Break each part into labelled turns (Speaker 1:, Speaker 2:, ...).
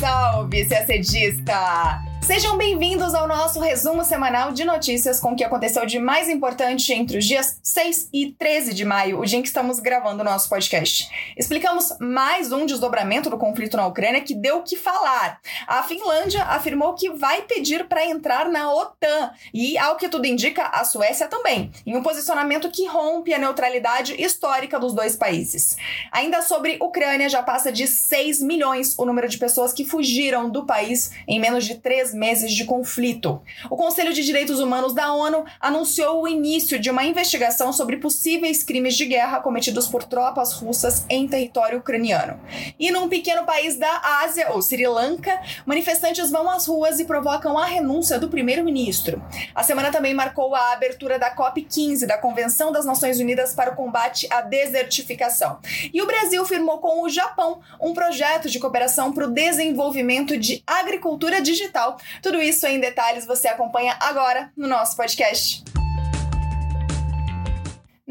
Speaker 1: salve, CACDista! Sejam bem-vindos ao nosso resumo semanal de notícias com o que aconteceu de mais importante entre os dias 6 e 13 de maio, o dia em que estamos gravando o nosso podcast. Explicamos mais um desdobramento do conflito na Ucrânia que deu o que falar. A Finlândia afirmou que vai pedir para entrar na OTAN e, ao que tudo indica, a Suécia também, em um posicionamento que rompe a neutralidade histórica dos dois países. Ainda sobre Ucrânia, já passa de 6 milhões o número de pessoas que fugiram do país em menos de três meses de conflito. O Conselho de Direitos Humanos da ONU anunciou o início de uma investigação sobre possíveis crimes de guerra cometidos por tropas russas em território ucraniano. E num pequeno país da Ásia, ou Sri Lanka, manifestantes vão às ruas e provocam a renúncia do primeiro-ministro. A semana também marcou a abertura da COP15, da Convenção das Nações Unidas para o Combate à Desertificação. E o Brasil firmou com o Japão um projeto de cooperação para o desenvolvimento de agricultura digital tudo isso em detalhes você acompanha agora no nosso podcast.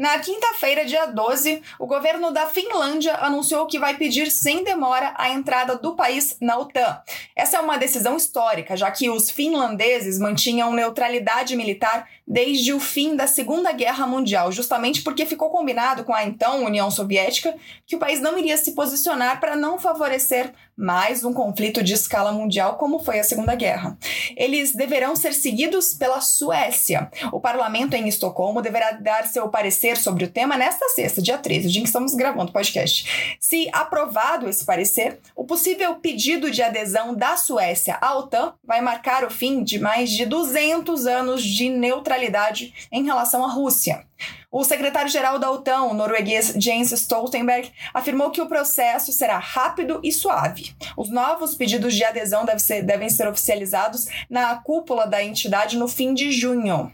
Speaker 1: Na quinta-feira, dia 12, o governo da Finlândia anunciou que vai pedir sem demora a entrada do país na OTAN. Essa é uma decisão histórica, já que os finlandeses mantinham neutralidade militar desde o fim da Segunda Guerra Mundial, justamente porque ficou combinado com a então União Soviética que o país não iria se posicionar para não favorecer mais um conflito de escala mundial como foi a Segunda Guerra. Eles deverão ser seguidos pela Suécia. O parlamento em Estocolmo deverá dar seu parecer sobre o tema nesta sexta, dia 13, dia em que estamos gravando o podcast. Se aprovado esse parecer, o possível pedido de adesão da Suécia à OTAN vai marcar o fim de mais de 200 anos de neutralidade em relação à Rússia. O secretário-geral da OTAN, o norueguês Jens Stoltenberg, afirmou que o processo será rápido e suave. Os novos pedidos de adesão devem ser, devem ser oficializados na cúpula da entidade no fim de junho.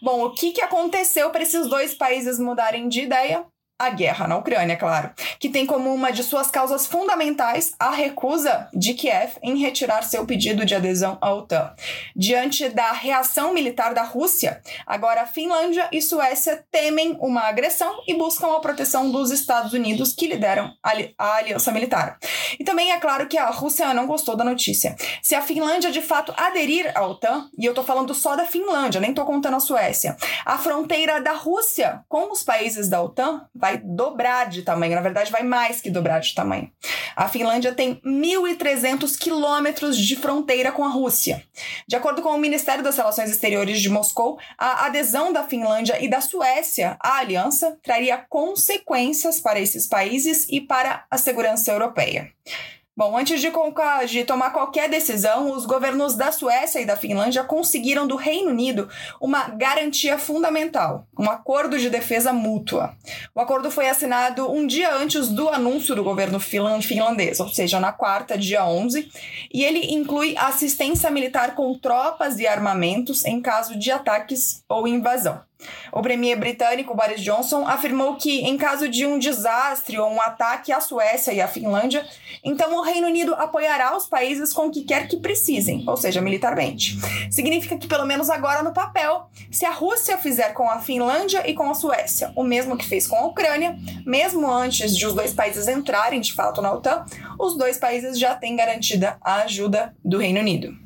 Speaker 1: Bom, o que, que aconteceu para esses dois países mudarem de ideia? A guerra na Ucrânia, claro, que tem como uma de suas causas fundamentais a recusa de Kiev em retirar seu pedido de adesão à OTAN. Diante da reação militar da Rússia, agora Finlândia e Suécia temem uma agressão e buscam a proteção dos Estados Unidos, que lideram a aliança militar. E também é claro que a Rússia não gostou da notícia. Se a Finlândia de fato aderir à OTAN, e eu tô falando só da Finlândia, nem tô contando a Suécia, a fronteira da Rússia com os países da OTAN vai vai dobrar de tamanho, na verdade, vai mais que dobrar de tamanho. A Finlândia tem 1.300 quilômetros de fronteira com a Rússia. De acordo com o Ministério das Relações Exteriores de Moscou, a adesão da Finlândia e da Suécia à aliança traria consequências para esses países e para a segurança europeia. Bom, antes de, de, tomar qualquer decisão, os governos da Suécia e da Finlândia conseguiram do Reino Unido uma garantia fundamental, um acordo de defesa mútua. O acordo foi assinado um dia antes do anúncio do governo finlandês, ou seja, na quarta, dia 11, e ele inclui assistência militar com tropas e armamentos em caso de ataques ou invasão. O premier britânico Boris Johnson afirmou que, em caso de um desastre ou um ataque à Suécia e à Finlândia, então o Reino Unido apoiará os países com o que quer que precisem, ou seja, militarmente. Significa que, pelo menos agora no papel, se a Rússia fizer com a Finlândia e com a Suécia o mesmo que fez com a Ucrânia, mesmo antes de os dois países entrarem de fato na OTAN, os dois países já têm garantida a ajuda do Reino Unido.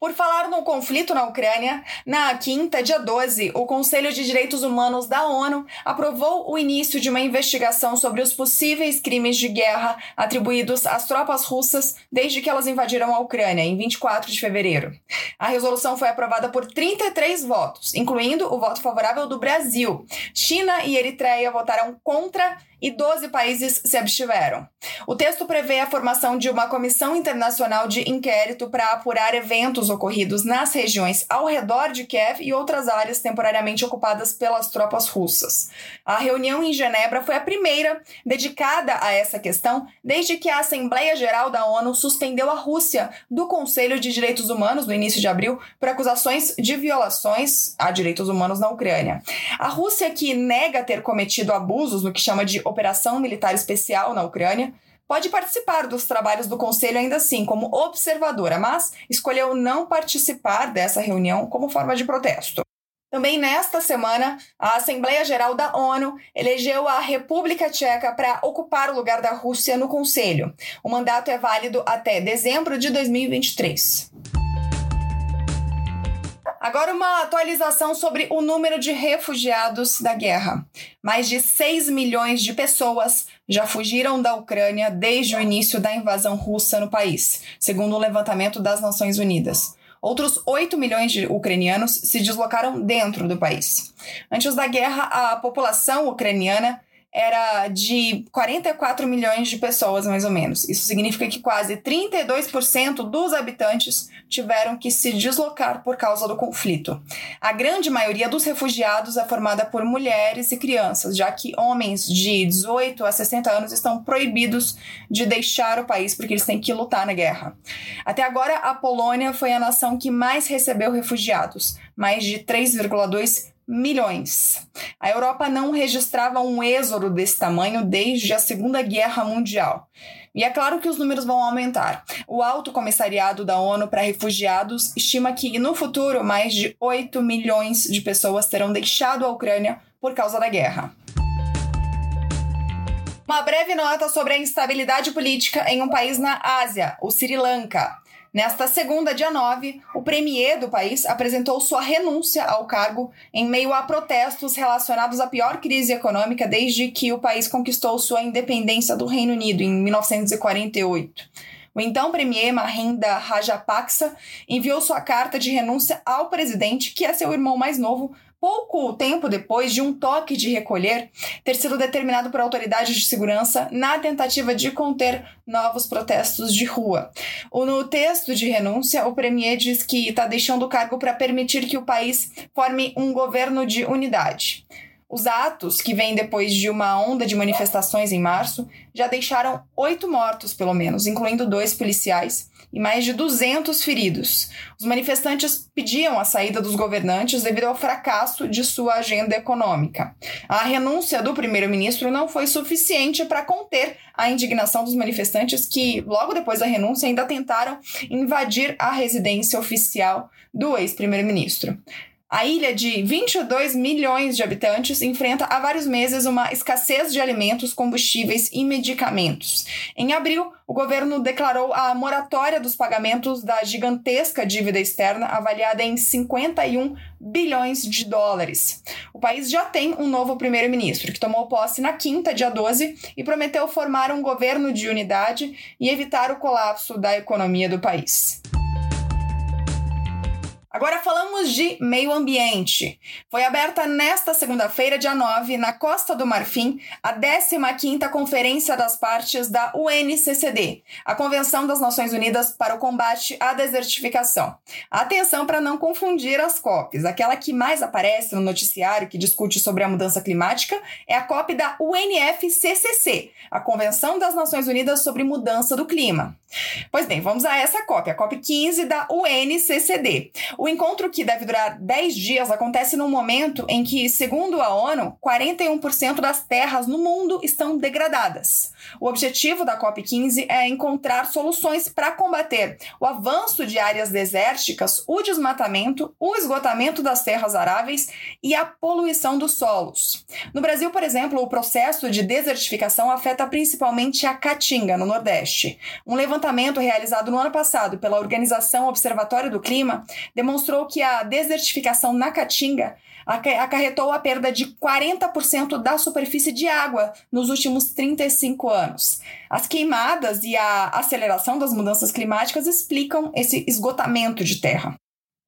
Speaker 1: Por falar no conflito na Ucrânia, na quinta, dia 12, o Conselho de Direitos Humanos da ONU aprovou o início de uma investigação sobre os possíveis crimes de guerra atribuídos às tropas russas desde que elas invadiram a Ucrânia, em 24 de fevereiro. A resolução foi aprovada por 33 votos, incluindo o voto favorável do Brasil. China e Eritreia votaram contra e 12 países se abstiveram. O texto prevê a formação de uma comissão internacional de inquérito para apurar eventos ocorridos nas regiões ao redor de Kiev e outras áreas temporariamente ocupadas pelas tropas russas. A reunião em Genebra foi a primeira dedicada a essa questão desde que a Assembleia Geral da ONU suspendeu a Rússia do Conselho de Direitos Humanos no início de abril por acusações de violações a direitos humanos na Ucrânia. A Rússia, que nega ter cometido abusos no que chama de operação militar especial na Ucrânia, pode participar dos trabalhos do Conselho ainda assim, como observadora, mas escolheu não participar dessa reunião como forma de protesto. Também nesta semana, a Assembleia Geral da ONU elegeu a República Tcheca para ocupar o lugar da Rússia no Conselho. O mandato é válido até dezembro de 2023. Agora, uma atualização sobre o número de refugiados da guerra. Mais de 6 milhões de pessoas já fugiram da Ucrânia desde o início da invasão russa no país, segundo o levantamento das Nações Unidas. Outros 8 milhões de ucranianos se deslocaram dentro do país. Antes da guerra, a população ucraniana era de 44 milhões de pessoas, mais ou menos. Isso significa que quase 32% dos habitantes tiveram que se deslocar por causa do conflito. A grande maioria dos refugiados é formada por mulheres e crianças, já que homens de 18 a 60 anos estão proibidos de deixar o país porque eles têm que lutar na guerra. Até agora, a Polônia foi a nação que mais recebeu refugiados, mais de 3,2 milhões. A Europa não registrava um êxodo desse tamanho desde a Segunda Guerra Mundial. E é claro que os números vão aumentar. O Alto Comissariado da ONU para Refugiados estima que no futuro mais de 8 milhões de pessoas terão deixado a Ucrânia por causa da guerra. Uma breve nota sobre a instabilidade política em um país na Ásia, o Sri Lanka. Nesta segunda, dia 9, o premier do país apresentou sua renúncia ao cargo em meio a protestos relacionados à pior crise econômica desde que o país conquistou sua independência do Reino Unido em 1948. O então premier Mahinda Rajapaksa enviou sua carta de renúncia ao presidente, que é seu irmão mais novo, pouco tempo depois de um toque de recolher ter sido determinado por autoridades de segurança na tentativa de conter novos protestos de rua. No texto de renúncia, o premier diz que está deixando o cargo para permitir que o país forme um governo de unidade. Os atos, que vêm depois de uma onda de manifestações em março, já deixaram oito mortos, pelo menos, incluindo dois policiais, e mais de 200 feridos. Os manifestantes pediam a saída dos governantes devido ao fracasso de sua agenda econômica. A renúncia do primeiro-ministro não foi suficiente para conter a indignação dos manifestantes que, logo depois da renúncia, ainda tentaram invadir a residência oficial do ex-primeiro-ministro. A ilha de 22 milhões de habitantes enfrenta há vários meses uma escassez de alimentos, combustíveis e medicamentos. Em abril, o governo declarou a moratória dos pagamentos da gigantesca dívida externa, avaliada em 51 bilhões de dólares. O país já tem um novo primeiro-ministro, que tomou posse na quinta, dia 12, e prometeu formar um governo de unidade e evitar o colapso da economia do país. Agora falamos de meio ambiente. Foi aberta nesta segunda-feira, dia 9, na Costa do Marfim, a 15ª Conferência das Partes da UNCCD, a Convenção das Nações Unidas para o Combate à Desertificação. Atenção para não confundir as COPs. Aquela que mais aparece no noticiário que discute sobre a mudança climática é a COP da UNFCCC, a Convenção das Nações Unidas sobre Mudança do Clima. Pois bem, vamos a essa COP, a COP 15 da UNCCD. O o encontro, que deve durar 10 dias, acontece num momento em que, segundo a ONU, 41% das terras no mundo estão degradadas. O objetivo da COP15 é encontrar soluções para combater o avanço de áreas desérticas, o desmatamento, o esgotamento das terras aráveis e a poluição dos solos. No Brasil, por exemplo, o processo de desertificação afeta principalmente a Caatinga, no Nordeste. Um levantamento realizado no ano passado pela Organização Observatório do Clima demonstrou que a desertificação na Caatinga acarretou a perda de 40% da superfície de água nos últimos 35 anos. As queimadas e a aceleração das mudanças climáticas explicam esse esgotamento de terra.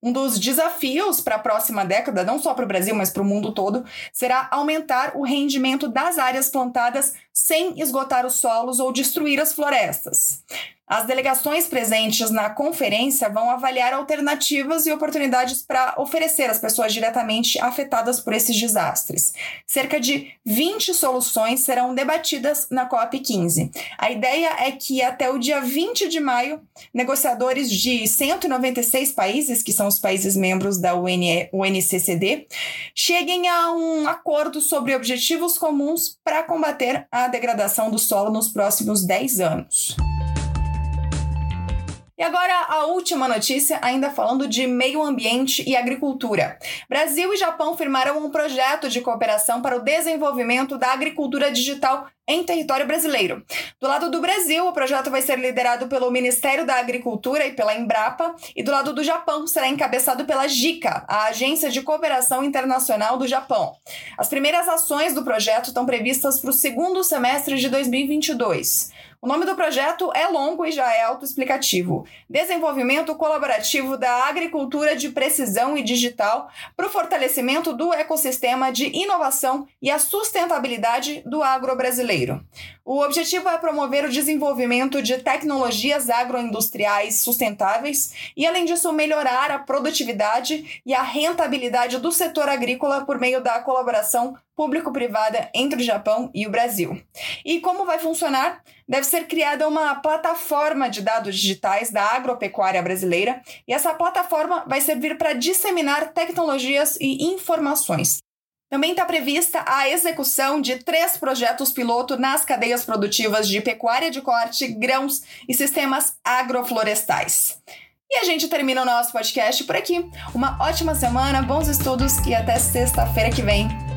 Speaker 1: Um dos desafios para a próxima década, não só para o Brasil, mas para o mundo todo, será aumentar o rendimento das áreas plantadas sem esgotar os solos ou destruir as florestas. As delegações presentes na conferência vão avaliar alternativas e oportunidades para oferecer às pessoas diretamente afetadas por esses desastres. Cerca de 20 soluções serão debatidas na COP15. A ideia é que até o dia 20 de maio, negociadores de 196 países, que são os países membros da UNCCD, cheguem a um acordo sobre objetivos comuns para combater a degradação do solo nos próximos 10 anos. E agora a última notícia, ainda falando de meio ambiente e agricultura. Brasil e Japão firmaram um projeto de cooperação para o desenvolvimento da agricultura digital em território brasileiro. Do lado do Brasil, o projeto vai ser liderado pelo Ministério da Agricultura e pela Embrapa, e do lado do Japão será encabeçado pela JICA, a Agência de Cooperação Internacional do Japão. As primeiras ações do projeto estão previstas para o segundo semestre de 2022. O nome do projeto é longo e já é autoexplicativo. Desenvolvimento colaborativo da agricultura de precisão e digital para o fortalecimento do ecossistema de inovação e a sustentabilidade do agro brasileiro. O objetivo é promover o desenvolvimento de tecnologias agroindustriais sustentáveis e, além disso, melhorar a produtividade e a rentabilidade do setor agrícola por meio da colaboração público-privada entre o Japão e o Brasil. E como vai funcionar? Deve ser criada uma plataforma de dados digitais da agropecuária brasileira e essa plataforma vai servir para disseminar tecnologias e informações. Também está prevista a execução de três projetos piloto nas cadeias produtivas de pecuária de corte, grãos e sistemas agroflorestais. E a gente termina o nosso podcast por aqui. Uma ótima semana, bons estudos e até sexta-feira que vem.